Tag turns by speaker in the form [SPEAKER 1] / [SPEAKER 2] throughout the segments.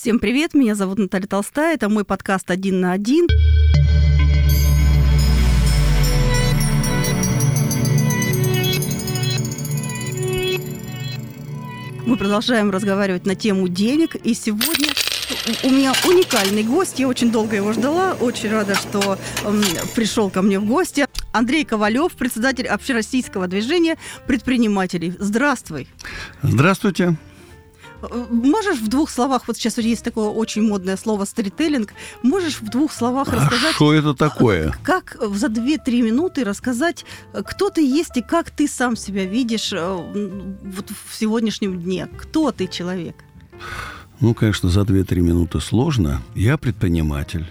[SPEAKER 1] Всем привет, меня зовут Наталья Толстая, это мой подкаст «Один на один». Мы продолжаем разговаривать на тему денег, и сегодня у меня уникальный гость. Я очень долго его ждала. Очень рада, что э, пришел ко мне в гости. Андрей Ковалев, председатель общероссийского движения предпринимателей. Здравствуй.
[SPEAKER 2] Здравствуйте.
[SPEAKER 1] Можешь в двух словах, вот сейчас есть такое очень модное слово стрителлинг, можешь в двух словах
[SPEAKER 2] а
[SPEAKER 1] рассказать...
[SPEAKER 2] Что это такое?
[SPEAKER 1] Как за 2-3 минуты рассказать, кто ты есть и как ты сам себя видишь э, вот в сегодняшнем дне? Кто ты человек?
[SPEAKER 2] Ну, конечно, за 2-3 минуты сложно. Я предприниматель.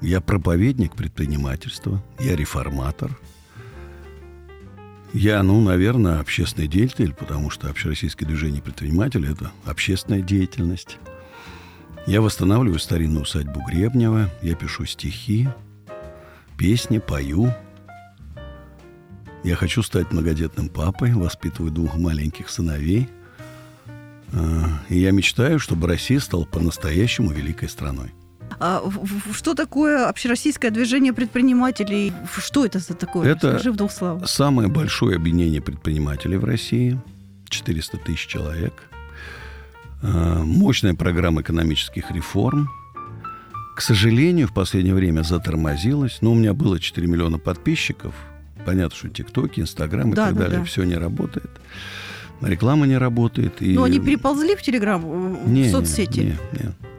[SPEAKER 2] Я проповедник предпринимательства. Я реформатор. Я, ну, наверное, общественный деятель, потому что общероссийское движение предпринимателей – это общественная деятельность. Я восстанавливаю старинную усадьбу Гребнева, я пишу стихи, песни, пою. Я хочу стать многодетным папой, воспитываю двух маленьких сыновей. А, и я мечтаю, чтобы Россия стала по-настоящему великой страной.
[SPEAKER 1] А что такое общероссийское движение предпринимателей? Что это за такое?
[SPEAKER 2] Это
[SPEAKER 1] Скажи в двух словах.
[SPEAKER 2] самое большое объединение предпринимателей в России. 400 тысяч человек. А, мощная программа экономических реформ. К сожалению, в последнее время затормозилась. Но у меня было 4 миллиона подписчиков. Понятно, что ТикТоки, Инстаграм и
[SPEAKER 1] да,
[SPEAKER 2] так
[SPEAKER 1] да,
[SPEAKER 2] далее.
[SPEAKER 1] Да.
[SPEAKER 2] Все не работает. Реклама не работает.
[SPEAKER 1] И... Но они переползли в Телеграм, в соцсети?
[SPEAKER 2] Нет, нет, нет.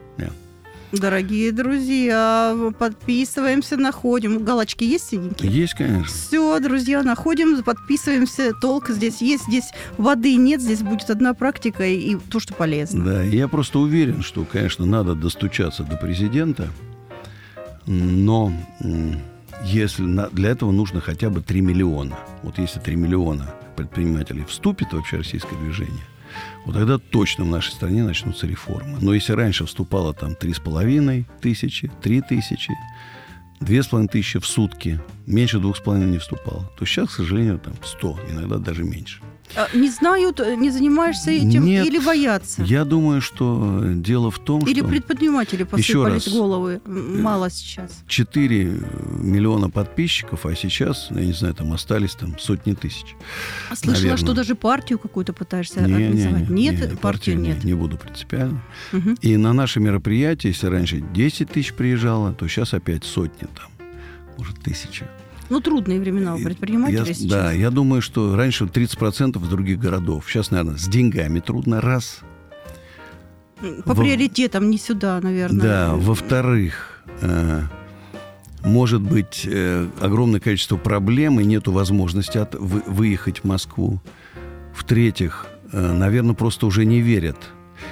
[SPEAKER 1] Дорогие друзья, подписываемся, находим. Галочки есть синенькие?
[SPEAKER 2] Есть, конечно.
[SPEAKER 1] Все, друзья, находим, подписываемся. Толк здесь есть, здесь воды нет, здесь будет одна практика и то, что полезно.
[SPEAKER 2] Да, я просто уверен, что, конечно, надо достучаться до президента, но если для этого нужно хотя бы 3 миллиона. Вот если 3 миллиона предпринимателей вступит в общероссийское движение, вот тогда точно в нашей стране начнутся реформы. Но если раньше вступало там три с половиной тысячи, три тысячи, две с половиной тысячи в сутки, меньше двух с половиной не вступало, то сейчас, к сожалению, там сто, иногда даже меньше.
[SPEAKER 1] А, не знают, не занимаешься этим
[SPEAKER 2] Нет,
[SPEAKER 1] или боятся?
[SPEAKER 2] Я думаю, что дело в том,
[SPEAKER 1] или
[SPEAKER 2] что...
[SPEAKER 1] Или предприниматели посыпались головы мало сейчас.
[SPEAKER 2] 4 миллиона подписчиков, а сейчас, я не знаю, там остались там сотни тысяч.
[SPEAKER 1] А слышала, наверное. что даже партию какую-то пытаешься не, организовать.
[SPEAKER 2] Не, не,
[SPEAKER 1] нет,
[SPEAKER 2] не,
[SPEAKER 1] партию нет.
[SPEAKER 2] Не, не буду принципиально. Угу. И на наши мероприятия, если раньше 10 тысяч приезжало, то сейчас опять сотни там, может, тысяча.
[SPEAKER 1] Ну, трудные времена у предпринимателей
[SPEAKER 2] я,
[SPEAKER 1] сейчас.
[SPEAKER 2] Да, я думаю, что раньше 30% в других городов. Сейчас, наверное, с деньгами трудно, раз.
[SPEAKER 1] По во... приоритетам не сюда, наверное.
[SPEAKER 2] Да, во-вторых, э, может быть э, огромное количество проблем, и нет возможности от, вы, выехать в Москву. В-третьих, э, наверное, просто уже не верят.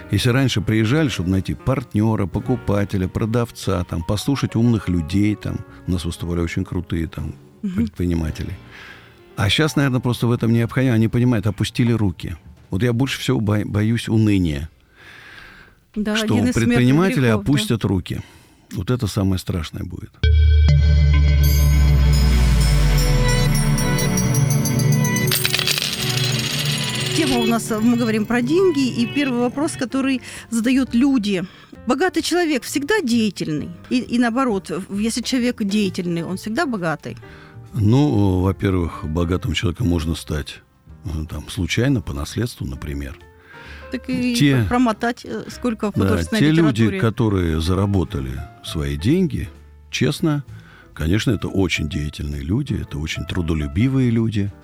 [SPEAKER 2] Если раньше приезжали, чтобы найти партнера, покупателя, продавца, там, послушать умных людей, там, у нас выступали очень крутые там, угу. предприниматели. А сейчас, наверное, просто в этом необходимо. Они понимают, опустили руки. Вот я больше всего бо- боюсь уныния.
[SPEAKER 1] Да,
[SPEAKER 2] что предприниматели грехов, опустят да. руки. Вот это самое страшное будет.
[SPEAKER 1] Тема у нас, мы говорим про деньги, и первый вопрос, который задают люди. Богатый человек всегда деятельный? И, и наоборот, если человек деятельный, он всегда богатый?
[SPEAKER 2] Ну, во-первых, богатым человеком можно стать там, случайно, по наследству, например.
[SPEAKER 1] Так и те, промотать, э, сколько в художественной
[SPEAKER 2] да, те
[SPEAKER 1] литературе.
[SPEAKER 2] люди, которые заработали свои деньги, честно, конечно, это очень деятельные люди, это очень трудолюбивые люди –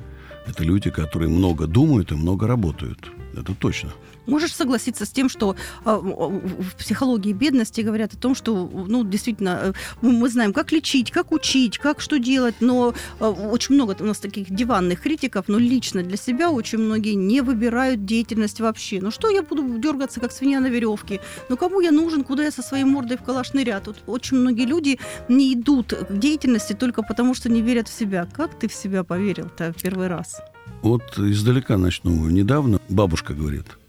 [SPEAKER 2] это люди, которые много думают и много работают. Это точно.
[SPEAKER 1] Можешь согласиться с тем, что э, в психологии бедности говорят о том, что, ну, действительно, э, мы знаем, как лечить, как учить, как что делать, но э, очень много у нас таких диванных критиков, но лично для себя очень многие не выбирают деятельность вообще. Ну что я буду дергаться, как свинья на веревке? Ну кому я нужен, куда я со своей мордой в калаш нырят? Вот очень многие люди не идут к деятельности только потому, что не верят в себя. Как ты в себя поверил-то в первый раз?
[SPEAKER 2] Вот издалека начну. Недавно бабушка говорит –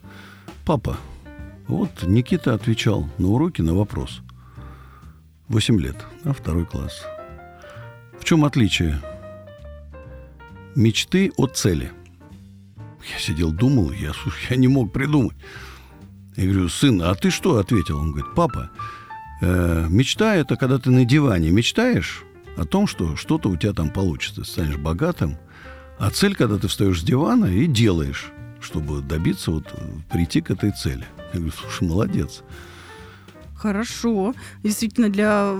[SPEAKER 2] Папа, вот Никита отвечал на уроки на вопрос. Восемь лет, а второй класс. В чем отличие? Мечты от цели. Я сидел, думал, я, я не мог придумать. Я говорю, сын, а ты что ответил? Он говорит, папа, э, мечта это когда ты на диване мечтаешь о том, что что-то у тебя там получится, станешь богатым. А цель, когда ты встаешь с дивана и делаешь, чтобы добиться, вот, прийти к этой цели. Я говорю, слушай, молодец.
[SPEAKER 1] Хорошо. Действительно, для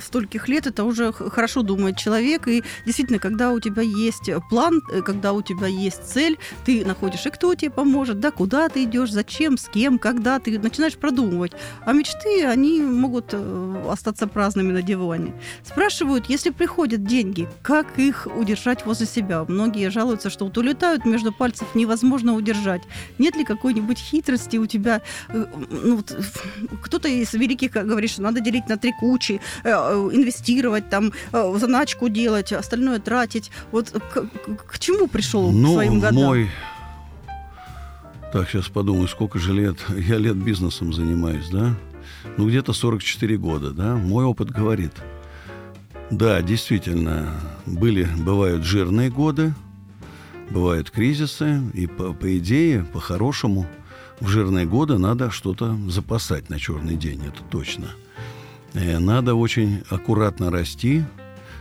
[SPEAKER 1] стольких лет это уже хорошо думает человек. И действительно, когда у тебя есть план, э, когда у тебя есть цель, ты находишь, и кто тебе поможет, да, куда ты идешь, зачем, с кем, когда ты начинаешь продумывать. А мечты, они могут э, остаться праздными на диване. Спрашивают, если приходят деньги, как их удержать возле себя? Многие жалуются, что вот улетают между пальцев, невозможно удержать. Нет ли какой-нибудь хитрости у тебя? Э, ну, вот, кто-то из великих говорит, что надо делить на три кучи, э, э, инвестировать, там, э, заначку делать, остальное тратить. Вот к, к чему пришел
[SPEAKER 2] ну,
[SPEAKER 1] к своим годам?
[SPEAKER 2] Мой... Так, сейчас подумаю, сколько же лет... Я лет бизнесом занимаюсь, да? Ну, где-то 44 года, да? Мой опыт говорит. Да, действительно, были, бывают жирные годы, бывают кризисы, и по, по идее, по-хорошему – в жирные годы надо что-то запасать на черный день, это точно. Э, надо очень аккуратно расти,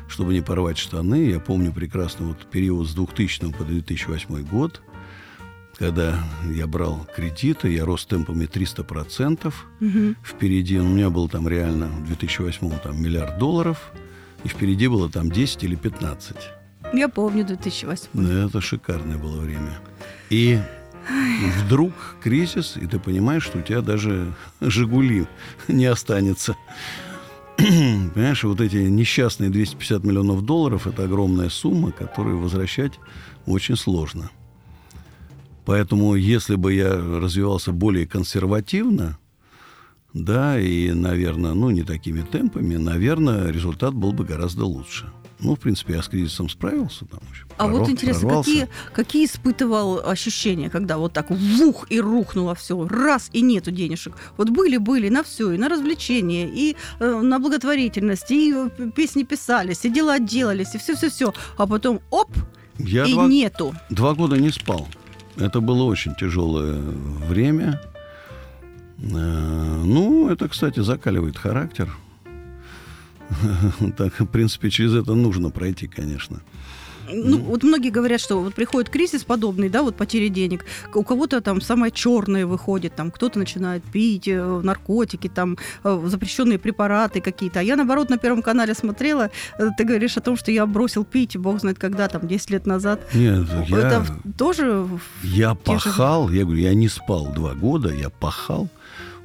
[SPEAKER 2] чтобы не порвать штаны. Я помню прекрасно вот период с 2000 по 2008 год, когда я брал кредиты, я рос темпами 300%. Угу. Впереди, у меня был там реально в 2008 там миллиард долларов, и впереди было там 10 или 15.
[SPEAKER 1] Я помню 2008.
[SPEAKER 2] Это шикарное было время. И Вдруг кризис, и ты понимаешь, что у тебя даже «Жигули» не останется. Понимаешь, вот эти несчастные 250 миллионов долларов – это огромная сумма, которую возвращать очень сложно. Поэтому, если бы я развивался более консервативно, да, и, наверное, ну, не такими темпами, наверное, результат был бы гораздо лучше. Ну, в принципе, я с кризисом справился. Там,
[SPEAKER 1] общем, а пророк, вот интересно, какие, какие испытывал ощущения, когда вот так вух и рухнуло все, раз и нету денежек? Вот были-были на все, и на развлечения, и э, на благотворительность, и э, песни писались, и дела делались, и все-все-все. А потом оп, я и
[SPEAKER 2] два,
[SPEAKER 1] нету.
[SPEAKER 2] Два года не спал. Это было очень тяжелое время. Э, ну, это, кстати, закаливает характер. Так, в принципе, через это нужно пройти, конечно.
[SPEAKER 1] Ну, mm. вот многие говорят, что вот приходит кризис подобный, да, вот потери денег. У кого-то там самое черное выходит, там кто-то начинает пить э, наркотики, там э, запрещенные препараты какие-то. А я, наоборот, на Первом канале смотрела, э, ты говоришь о том, что я бросил пить, бог знает когда, там, 10 лет назад.
[SPEAKER 2] Нет,
[SPEAKER 1] Это я... тоже...
[SPEAKER 2] Я пахал, же... я говорю, я не спал два года, я пахал.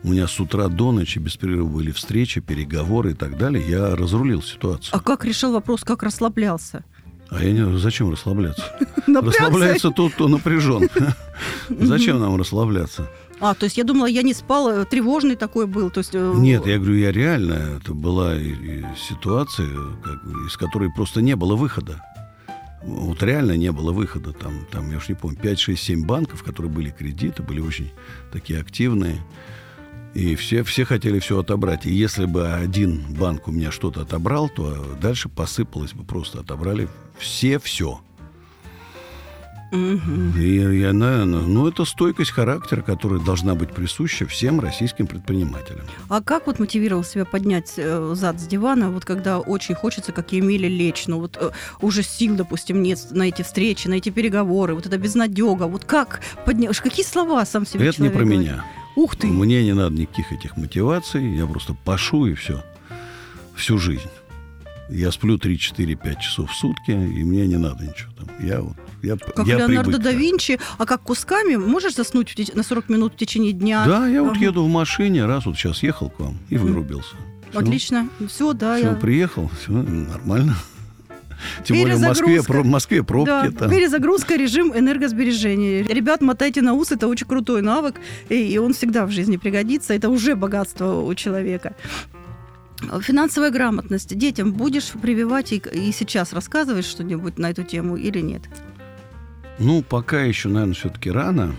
[SPEAKER 2] У меня с утра до ночи без перерыва были встречи, переговоры и так далее. Я разрулил ситуацию.
[SPEAKER 1] А как решил вопрос, как расслаблялся?
[SPEAKER 2] А я не зачем расслабляться? Расслабляется тот, кто напряжен. Зачем нам расслабляться?
[SPEAKER 1] А, то есть я думала, я не спал, э, тревожный такой был. То есть... Э,
[SPEAKER 2] Нет, я говорю, я реально, это была ситуация, из которой просто не было выхода. Вот реально не было выхода. Там, там я уж не помню, 5, 6, 7 банков, которые были кредиты, были очень такие активные. И все, все хотели все отобрать. И если бы один банк у меня что-то отобрал, то дальше посыпалось бы просто. Отобрали все все. Угу. И, и она, ну, это стойкость характера, которая должна быть присуща всем российским предпринимателям.
[SPEAKER 1] А как вот мотивировал себя поднять э, зад с дивана, вот когда очень хочется, как Емеле, лечь, ну вот э, уже сил, допустим, нет на эти встречи, на эти переговоры, вот это безнадега, вот как поднять, какие слова сам себе
[SPEAKER 2] Это не про
[SPEAKER 1] говорит?
[SPEAKER 2] меня.
[SPEAKER 1] Ух ты!
[SPEAKER 2] Мне не надо никаких этих мотиваций, я просто пашу и все. Всю жизнь. Я сплю 3-4-5 часов в сутки, и мне не надо ничего там. Я вот я,
[SPEAKER 1] как я Леонардо привык, да Винчи, а как кусками можешь заснуть теч- на 40 минут в течение дня?
[SPEAKER 2] Да, я ага. вот еду в машине, раз вот сейчас ехал к вам и вырубился.
[SPEAKER 1] Все. Отлично. Все, да.
[SPEAKER 2] Все, я... приехал, все нормально. Тем более в Москве, в Москве пробки. Да,
[SPEAKER 1] там. Перезагрузка, режим энергосбережения. Ребят, мотайте на ус, это очень крутой навык, и он всегда в жизни пригодится. Это уже богатство у человека. Финансовая грамотность. Детям будешь прививать и, и сейчас рассказывать что-нибудь на эту тему или нет?
[SPEAKER 2] Ну, пока еще, наверное, все-таки рано.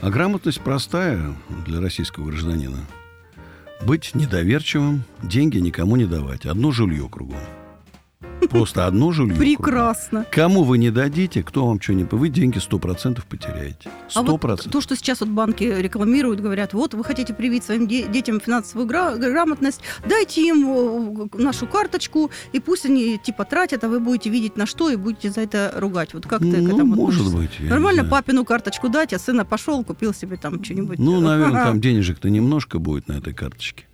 [SPEAKER 2] А грамотность простая для российского гражданина. Быть недоверчивым, деньги никому не давать. Одно жулье кругом. Просто одно жилье.
[SPEAKER 1] Прекрасно.
[SPEAKER 2] Кому вы не дадите, кто вам что не... Вы деньги 100% потеряете. 100%.
[SPEAKER 1] А вот то, что сейчас вот банки рекламируют, говорят, вот вы хотите привить своим детям финансовую грамотность, дайте им э, нашу карточку, и пусть они типа тратят, а вы будете видеть на что и будете за это ругать. Вот как ты
[SPEAKER 2] ну,
[SPEAKER 1] к этому
[SPEAKER 2] может
[SPEAKER 1] относишься?
[SPEAKER 2] быть.
[SPEAKER 1] Нормально папину карточку дать, а сына пошел, купил себе там что-нибудь.
[SPEAKER 2] Ну, наверное, там денежек-то немножко будет на этой карточке.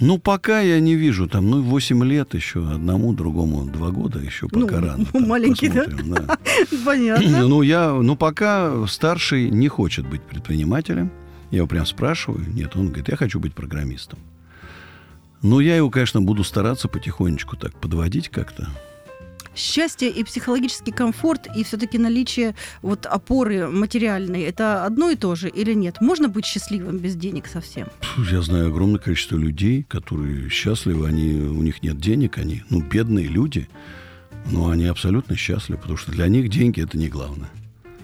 [SPEAKER 2] Ну, пока я не вижу. Там, ну, 8 лет еще одному, другому 2 года еще пока
[SPEAKER 1] ну,
[SPEAKER 2] рано.
[SPEAKER 1] Ну, маленький, да?
[SPEAKER 2] да.
[SPEAKER 1] Понятно.
[SPEAKER 2] Ну, я, ну, пока старший не хочет быть предпринимателем. Я его прям спрашиваю. Нет, он говорит, я хочу быть программистом. Ну, я его, конечно, буду стараться потихонечку так подводить как-то
[SPEAKER 1] счастье и психологический комфорт, и все-таки наличие вот опоры материальной, это одно и то же или нет? Можно быть счастливым без денег совсем?
[SPEAKER 2] Я знаю огромное количество людей, которые счастливы, они, у них нет денег, они, ну, бедные люди, но они абсолютно счастливы, потому что для них деньги это не главное.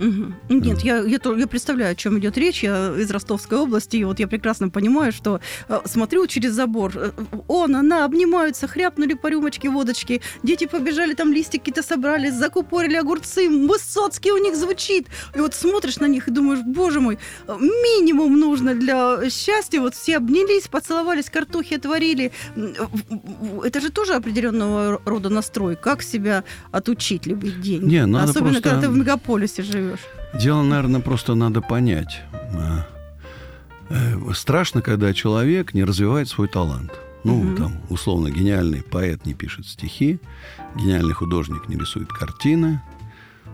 [SPEAKER 1] Угу. Нет, я, я, я представляю, о чем идет речь. Я из Ростовской области, и вот я прекрасно понимаю, что э, смотрю через забор. Э, он, она обнимаются, хряпнули по рюмочке водочки. Дети побежали, там листики-то собрали, закупорили огурцы. Высоцкий у них звучит. И вот смотришь на них и думаешь, боже мой, минимум нужно для счастья. Вот все обнялись, поцеловались, картохи отварили. Это же тоже определенного рода настрой. Как себя отучить любить деньги?
[SPEAKER 2] Не, надо
[SPEAKER 1] Особенно,
[SPEAKER 2] просто...
[SPEAKER 1] когда ты в мегаполисе живешь живешь?
[SPEAKER 2] Дело, наверное, просто надо понять. А, э, страшно, когда человек не развивает свой талант. Ну, угу. там, условно, гениальный поэт не пишет стихи, гениальный художник не рисует картины,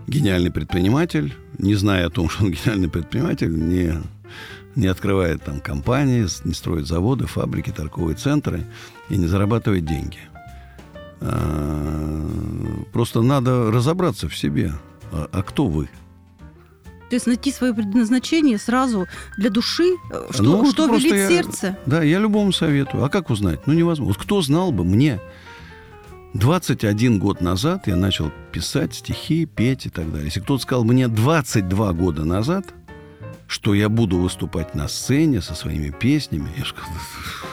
[SPEAKER 2] гениальный предприниматель, не зная о том, что он гениальный предприниматель, не, не открывает там компании, не строит заводы, фабрики, торговые центры и не зарабатывает деньги. А, просто надо разобраться в себе. А, а кто вы?
[SPEAKER 1] То есть найти свое предназначение сразу для души, э, что, ну, что велит я, сердце.
[SPEAKER 2] Да, я любому советую. А как узнать? Ну, невозможно. Вот кто знал бы мне, 21 год назад я начал писать стихи, петь и так далее. Если кто-то сказал мне 22 года назад, что я буду выступать на сцене со своими песнями, я сказал,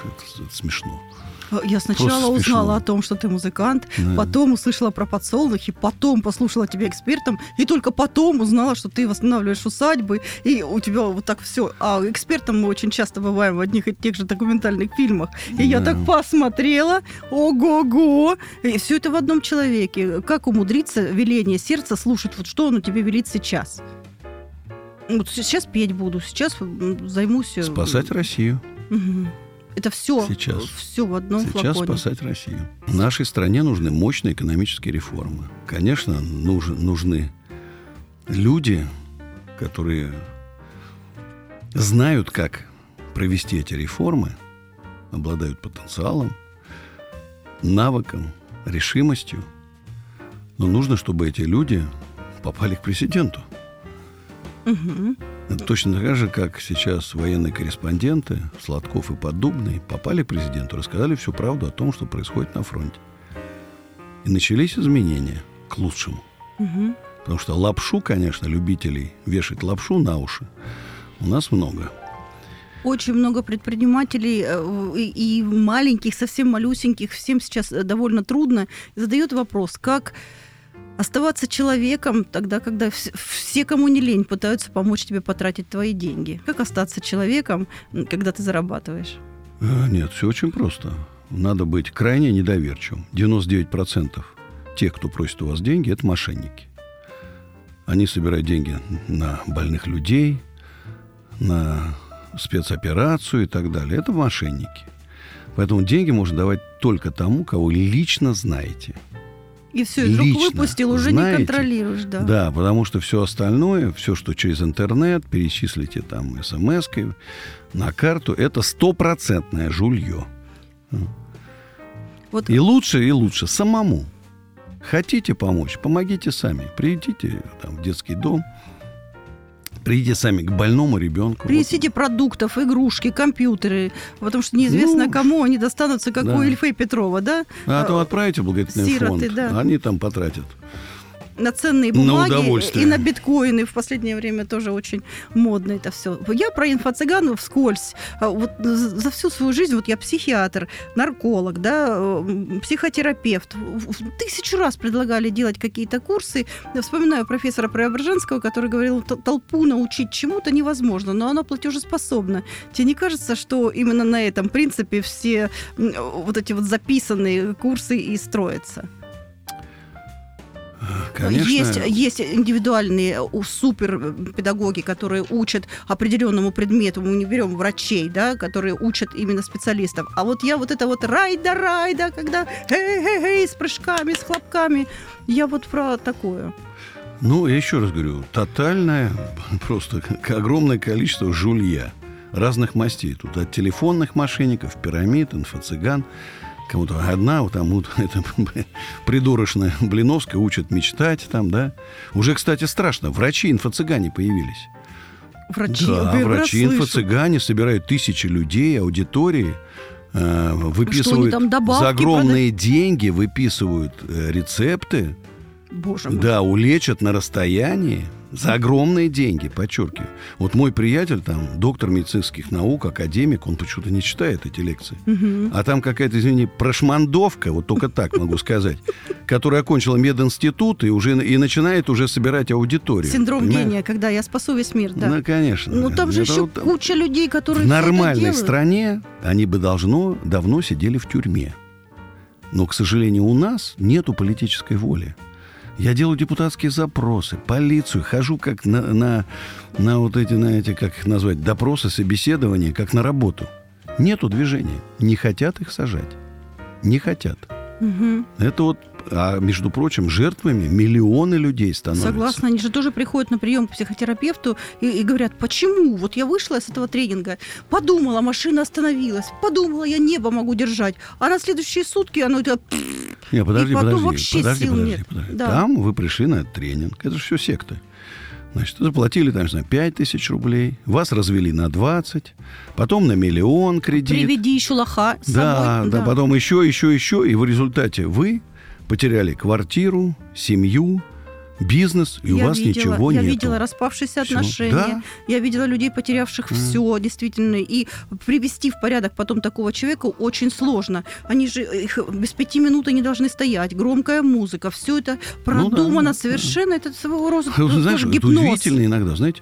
[SPEAKER 2] это, это смешно.
[SPEAKER 1] Я сначала узнала о том, что ты музыкант, да. потом услышала про подсолнухи, потом послушала тебя экспертом, и только потом узнала, что ты восстанавливаешь усадьбы, и у тебя вот так все. А экспертом мы очень часто бываем в одних и тех же документальных фильмах. И да. я так посмотрела, ого-го, и все это в одном человеке. Как умудриться веление сердца слушать, вот что оно тебе велит сейчас? Вот сейчас петь буду, сейчас займусь... Э,
[SPEAKER 2] Спасать Россию.
[SPEAKER 1] Угу. Это все,
[SPEAKER 2] сейчас,
[SPEAKER 1] все в одном
[SPEAKER 2] сейчас
[SPEAKER 1] флаконе.
[SPEAKER 2] спасать Россию. В нашей стране нужны мощные экономические реформы. Конечно, нуж, нужны люди, которые знают, как провести эти реформы, обладают потенциалом, навыком, решимостью. Но нужно, чтобы эти люди попали к президенту.
[SPEAKER 1] Угу.
[SPEAKER 2] Это точно так же, как сейчас военные корреспонденты Сладков и Поддубный попали к президенту, рассказали всю правду о том, что происходит на фронте. И начались изменения к лучшему.
[SPEAKER 1] Угу.
[SPEAKER 2] Потому что лапшу, конечно, любителей вешать лапшу на уши у нас много.
[SPEAKER 1] Очень много предпринимателей э, и маленьких, совсем малюсеньких, всем сейчас э, довольно трудно. Задают вопрос, как Оставаться человеком тогда, когда все, кому не лень, пытаются помочь тебе потратить твои деньги. Как остаться человеком, когда ты зарабатываешь?
[SPEAKER 2] А, нет, все очень просто. Надо быть крайне недоверчивым. 99% тех, кто просит у вас деньги, это мошенники. Они собирают деньги на больных людей, на спецоперацию и так далее. Это мошенники. Поэтому деньги можно давать только тому, кого лично знаете –
[SPEAKER 1] и все, из рук выпустил, уже знаете, не контролируешь, да.
[SPEAKER 2] Да, потому что все остальное, все, что через интернет, перечислите там смс на карту, это стопроцентное жулье. Вот. И лучше, и лучше самому. Хотите помочь, помогите сами. Придите там, в детский дом, Придите сами к больному ребенку.
[SPEAKER 1] Принесите вот. продуктов, игрушки, компьютеры, потому что неизвестно, ну, кому они достанутся, как да. у Ильфа и Петрова, да?
[SPEAKER 2] А то отправите в благотворительный Сироты, фонд, да. они там потратят
[SPEAKER 1] на ценные бумаги и на биткоины. В последнее время тоже очень модно это все. Я про инфо-цыган вскользь. А вот за всю свою жизнь, вот я психиатр, нарколог, да, психотерапевт. Тысячу раз предлагали делать какие-то курсы. Я вспоминаю профессора Преображенского, который говорил, толпу научить чему-то невозможно, но она платежеспособна. Тебе не кажется, что именно на этом принципе все вот эти вот записанные курсы и строятся?
[SPEAKER 2] Конечно.
[SPEAKER 1] Есть, есть индивидуальные суперпедагоги, которые учат определенному предмету. Мы не берем врачей, да, которые учат именно специалистов. А вот я вот это вот райда-райда, когда эй-эй-эй, с прыжками, с хлопками, я вот про такое.
[SPEAKER 2] Ну, я еще раз говорю, тотальное, просто огромное количество жулья разных мастей. Тут от телефонных мошенников, пирамид, инфо-цыган, кому-то одна, там вот это придурочная Блиновская учат мечтать там, да. Уже, кстати, страшно. Врачи инфо-цыгане появились.
[SPEAKER 1] Врачи,
[SPEAKER 2] да, врачи инфо-цыгане собирают тысячи людей, аудитории, э, выписывают за огромные продать? деньги, выписывают э, рецепты.
[SPEAKER 1] Боже мой.
[SPEAKER 2] Да, улечат на расстоянии. За огромные деньги, подчеркиваю. Вот мой приятель, там, доктор медицинских наук, академик, он почему-то не читает эти лекции. Угу. А там какая-то, извини, прошмандовка, вот только так могу сказать, которая окончила мединститут и уже и начинает уже собирать аудиторию.
[SPEAKER 1] Синдром понимаешь? гения, когда я спасу весь мир, да.
[SPEAKER 2] Ну, конечно.
[SPEAKER 1] Ну, там же еще вот, куча людей, которые
[SPEAKER 2] В нормальной стране они бы должно давно сидели в тюрьме. Но, к сожалению, у нас нету политической воли. Я делаю депутатские запросы, полицию, хожу как на, на, на вот эти, на эти, как их назвать, допросы, собеседования, как на работу. Нету движения. Не хотят их сажать. Не хотят. Угу. Это вот а между прочим, жертвами миллионы людей становятся.
[SPEAKER 1] Согласна, они же тоже приходят на прием к психотерапевту и, и говорят, почему? Вот я вышла с этого тренинга, подумала, машина остановилась, подумала, я небо могу держать, а на следующие сутки оно...
[SPEAKER 2] Не, подожди, и потом подожди, вообще подожди, сил подожди, нет. Подожди. Да. Там вы пришли на тренинг, это же все секты. Значит, заплатили, там, не знаю, 5 тысяч рублей, вас развели на 20, потом на миллион кредит.
[SPEAKER 1] Приведи еще лоха
[SPEAKER 2] да, собой. Да, да, потом еще, еще, еще, и в результате вы потеряли квартиру, семью, бизнес, и я у вас видела, ничего нет.
[SPEAKER 1] Я видела распавшиеся отношения, да? я видела людей, потерявших mm. все, действительно, и привести в порядок потом такого человека очень сложно. Они же их без пяти минут не должны стоять, громкая музыка, все это продумано ну, да, совершенно, да. это своего рода
[SPEAKER 2] Знаешь, гипноз. это удивительно иногда, знаете,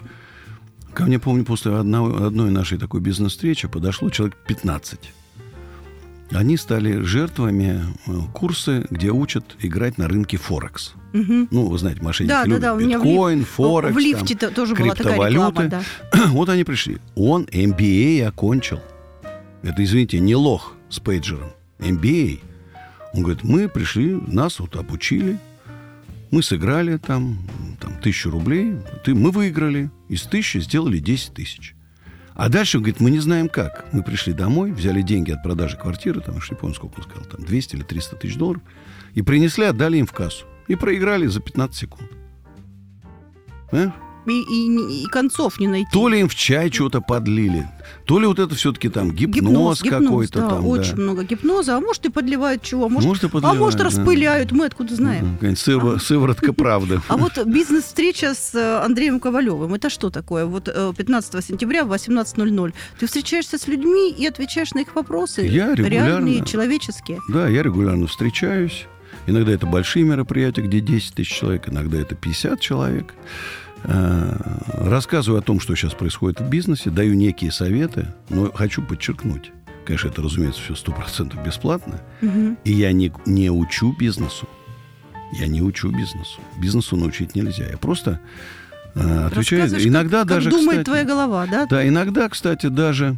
[SPEAKER 2] ко мне, помню, после одной, одной нашей такой бизнес-встречи подошло человек 15 они стали жертвами э, курса, где учат играть на рынке Форекс. Угу. Ну, вы знаете, мошенники да, любят да, да, биткоин, Форекс,
[SPEAKER 1] в лифте там, тоже криптовалюты. Реклама,
[SPEAKER 2] да. вот они пришли. Он MBA окончил. Это, извините, не лох с пейджером. MBA. Он говорит, мы пришли, нас вот обучили, мы сыграли там, там тысячу рублей, ты, мы выиграли, из тысячи сделали 10 тысяч. А дальше, говорит, мы не знаем как. Мы пришли домой, взяли деньги от продажи квартиры, там, уж не помню, сколько он сказал, там, 200 или 300 тысяч долларов, и принесли, отдали им в кассу. И проиграли за 15 секунд.
[SPEAKER 1] Понимаешь? И, и, и концов не найти.
[SPEAKER 2] То ли им в чай что-то подлили, то ли вот это все-таки там гипноз, гипноз какой-то
[SPEAKER 1] да,
[SPEAKER 2] там.
[SPEAKER 1] Очень да. много гипноза, а может и подливают чего, может, может и подливают, а может да. распыляют, мы откуда знаем.
[SPEAKER 2] Угу, сыво, а, сыворотка правды.
[SPEAKER 1] А вот бизнес-встреча с э, Андреем Ковалевым, это что такое? Вот 15 э, сентября в 18.00 ты встречаешься с людьми и отвечаешь на их вопросы,
[SPEAKER 2] я регулярно,
[SPEAKER 1] реальные, человеческие.
[SPEAKER 2] Да, я регулярно встречаюсь. Иногда это большие мероприятия, где 10 тысяч человек, иногда это 50 человек. Э, рассказываю о том, что сейчас происходит в бизнесе, даю некие советы, но хочу подчеркнуть, конечно, это, разумеется, все сто процентов бесплатно, угу. и я не, не учу бизнесу. Я не учу бизнесу. Бизнесу научить нельзя. Я просто э, отвечаю. Иногда
[SPEAKER 1] как,
[SPEAKER 2] даже,
[SPEAKER 1] как думает
[SPEAKER 2] кстати,
[SPEAKER 1] твоя голова, да?
[SPEAKER 2] Да, иногда, кстати, даже,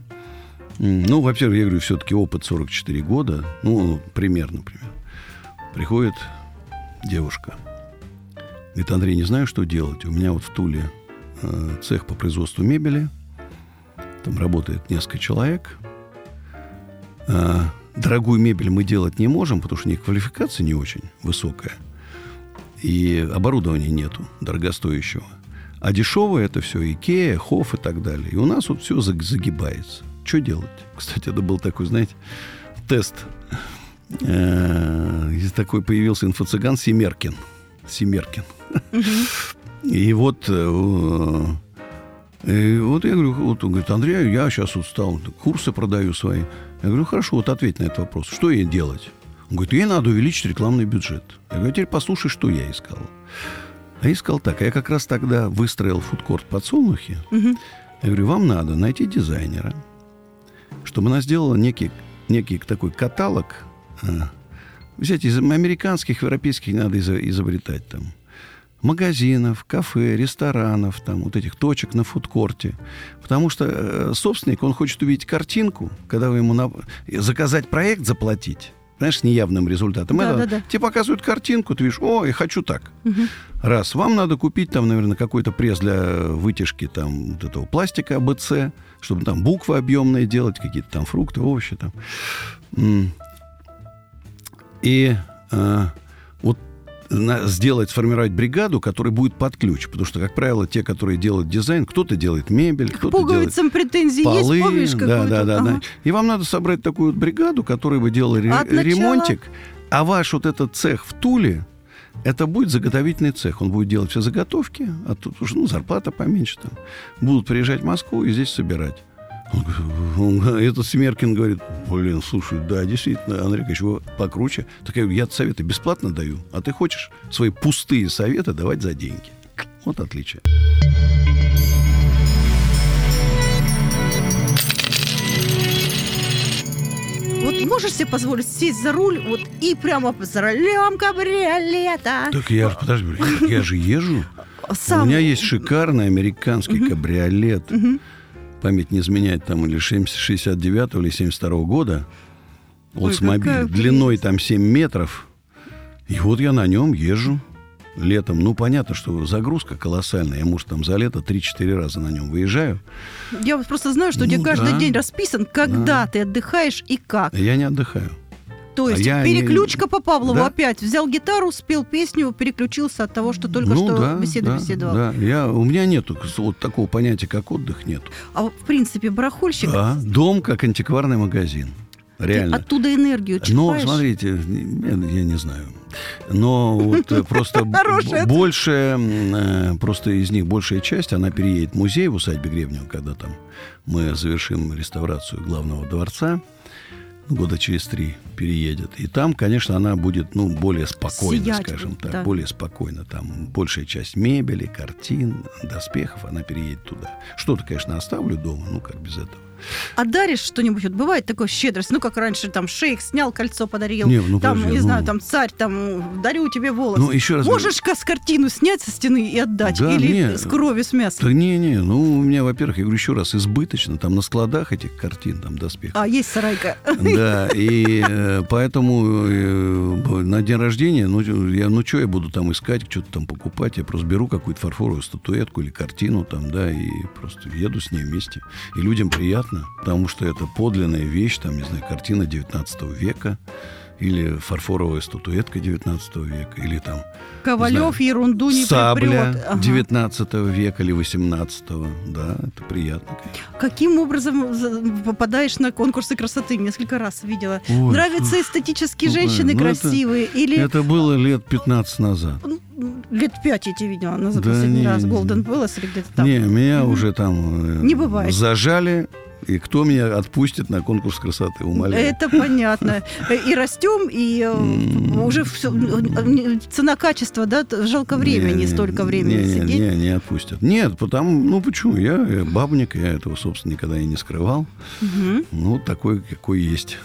[SPEAKER 2] ну, во-первых, я говорю, все-таки опыт 44 года, ну, пример, например. Приходит девушка, Говорит, Андрей, не знаю, что делать. У меня вот в Туле э, цех по производству мебели. Там работает несколько человек. Э, дорогую мебель мы делать не можем, потому что у них квалификация не очень высокая. И оборудования нету дорогостоящего. А дешевое это все Икея, Хофф и так далее. И у нас вот все загибается. Что делать? Кстати, это был такой, знаете, тест. Э, такой появился инфо-цыган Семеркин – Семеркин. И вот, э, и вот я говорю, вот он говорит, Андрей, я сейчас вот стал, курсы продаю свои. Я говорю, хорошо, вот ответь на этот вопрос. Что ей делать? Он говорит, ей надо увеличить рекламный бюджет. Я говорю, теперь послушай, что я искал. А я искал так, а я как раз тогда выстроил фудкорт подсолнухи. Угу. Я говорю, вам надо найти дизайнера, чтобы она сделала некий, некий такой каталог. Взять из американских, европейских не надо изобретать там магазинов, кафе, ресторанов, там вот этих точек на фудкорте. Потому что э, собственник, он хочет увидеть картинку, когда вы ему на... заказать проект, заплатить. Знаешь, с неявным результатом. Да, Это, да, да. Тебе показывают картинку, ты видишь, о, я хочу так. Угу. Раз. Вам надо купить там, наверное, какой-то пресс для вытяжки там вот этого пластика АБЦ, чтобы там буквы объемные делать, какие-то там фрукты, овощи там. И э, вот сделать, сформировать бригаду, которая будет под ключ. Потому что, как правило, те, которые делают дизайн, кто-то делает мебель, кто-то делает
[SPEAKER 1] претензии полы, есть, помнишь,
[SPEAKER 2] да, да, да, ага. да. И вам надо собрать такую вот бригаду, которая бы делала От ремонтик. А ваш вот этот цех в Туле, это будет заготовительный цех. Он будет делать все заготовки, а тут уже ну, зарплата поменьше. Там. Будут приезжать в Москву и здесь собирать. Этот Смеркин говорит, блин, слушай, да, действительно, Андрей вы покруче. Так я, я советы бесплатно даю, а ты хочешь свои пустые советы давать за деньги. Вот отличие.
[SPEAKER 1] Вот можешь себе позволить сесть за руль вот и прямо за рулем кабриолета?
[SPEAKER 2] Так я, подожди, я же езжу. Сам... У меня есть шикарный американский кабриолет память не изменяет, там или 69 или 72 года, Oldsmobile, длиной там 7 метров. И вот я на нем езжу летом. Ну, понятно, что загрузка колоссальная. Я, может, там за лето 3-4 раза на нем выезжаю.
[SPEAKER 1] Я просто знаю, что ну, у тебя каждый да, день расписан, когда да. ты отдыхаешь и как.
[SPEAKER 2] Я не отдыхаю.
[SPEAKER 1] То есть а переключка не... по Павлову да? опять. Взял гитару, спел песню, переключился от того, что только ну, что да, беседу да, беседовал.
[SPEAKER 2] Да. Я, у меня нет вот такого понятия, как отдых, нет.
[SPEAKER 1] А в принципе барахольщик...
[SPEAKER 2] Да, дом как антикварный магазин. Реально.
[SPEAKER 1] Ты оттуда энергию
[SPEAKER 2] черпаешь? Но, смотрите, я, я не знаю. Но вот э, просто большая, э, просто из них большая часть, она переедет в музей в усадьбе Гребнева, когда там мы завершим реставрацию главного дворца года через три переедет. И там, конечно, она будет, ну, более спокойно, Сиять скажем так, да. более спокойно. Там большая часть мебели, картин, доспехов, она переедет туда. Что-то, конечно, оставлю дома, ну, как без этого.
[SPEAKER 1] А даришь что-нибудь? Вот бывает такое щедрость, ну как раньше там шейх снял кольцо, подарил, не, ну, там, подожди, не ну... знаю, там царь, там дарю тебе волосы. Ну, еще раз Можешь с картину снять со стены и отдать? Да, Или не, с кровью, с мясом?
[SPEAKER 2] Да не, не, ну у меня, во-первых, я говорю еще раз, избыточно, там на складах этих картин, там доспех.
[SPEAKER 1] А, есть сарайка.
[SPEAKER 2] Да, и э, поэтому э, на день рождения, ну, я, ну что я буду там искать, что-то там покупать, я просто беру какую-то фарфоровую статуэтку или картину там, да, и просто еду с ней вместе. И людям приятно понятно, потому что это подлинная вещь, там, не знаю, картина 19 века, или фарфоровая статуэтка 19 века, или там...
[SPEAKER 1] Ковалев знаю, ерунду не
[SPEAKER 2] Сабля ага. 19 века или 18 да, это приятно.
[SPEAKER 1] Каким образом попадаешь на конкурсы красоты? Несколько раз видела. Ой, Нравятся эстетические ой, женщины ну красивые?
[SPEAKER 2] Это,
[SPEAKER 1] или...
[SPEAKER 2] это было лет 15 назад. Ну,
[SPEAKER 1] лет пять я тебя видела на да последний не, раз. Голден Palace или где-то там.
[SPEAKER 2] Не, меня mm уже там
[SPEAKER 1] э, не бывает.
[SPEAKER 2] зажали и кто меня отпустит на конкурс красоты, умоляю.
[SPEAKER 1] Это понятно. И растем, и э, уже все, цена-качество, да, жалко времени, не, столько времени
[SPEAKER 2] не,
[SPEAKER 1] сидеть.
[SPEAKER 2] Не, не отпустят. Нет, потому, ну почему, я, я бабник, я этого, собственно, никогда и не скрывал. Угу. Ну, такой, какой есть.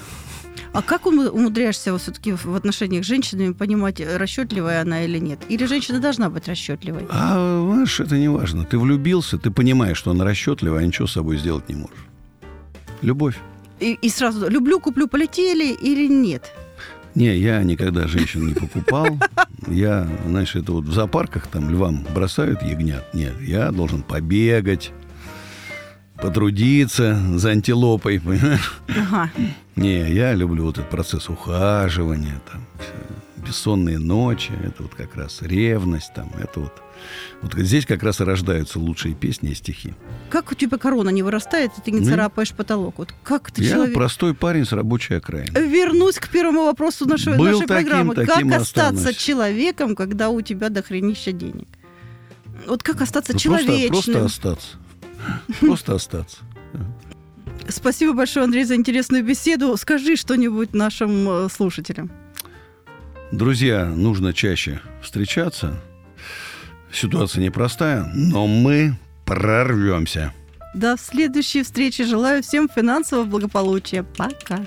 [SPEAKER 1] А как умудряешься все-таки в отношениях с женщинами понимать, расчетливая она или нет? Или женщина должна быть расчетливой?
[SPEAKER 2] А, знаешь, это не важно. Ты влюбился, ты понимаешь, что она расчетливая, а ничего с собой сделать не можешь. Любовь.
[SPEAKER 1] И, и сразу люблю, куплю, полетели или нет?
[SPEAKER 2] Не, я никогда женщин не покупал. Я, знаешь, это вот в зоопарках там львам бросают ягнят. Нет, я должен побегать, потрудиться за антилопой, понимаешь? Ага. Не, я люблю вот этот процесс ухаживания, там, бессонные ночи, это вот как раз ревность, там, это вот вот здесь как раз и рождаются лучшие песни и стихи.
[SPEAKER 1] Как у тебя корона не вырастает, и ты не ну, царапаешь потолок? Вот как ты
[SPEAKER 2] Я
[SPEAKER 1] человек...
[SPEAKER 2] простой парень с рабочей окраины.
[SPEAKER 1] Вернусь к первому вопросу нашей,
[SPEAKER 2] Был
[SPEAKER 1] нашей
[SPEAKER 2] таким,
[SPEAKER 1] программы.
[SPEAKER 2] Таким
[SPEAKER 1] как
[SPEAKER 2] останусь.
[SPEAKER 1] остаться человеком, когда у тебя дохренища денег? Вот как остаться
[SPEAKER 2] ну,
[SPEAKER 1] человечным?
[SPEAKER 2] Просто, просто остаться. Просто остаться.
[SPEAKER 1] Спасибо большое, Андрей, за интересную беседу. Скажи что-нибудь нашим э, слушателям.
[SPEAKER 2] Друзья, нужно чаще встречаться, Ситуация непростая, но мы прорвемся.
[SPEAKER 1] До следующей встречи. Желаю всем финансового благополучия. Пока.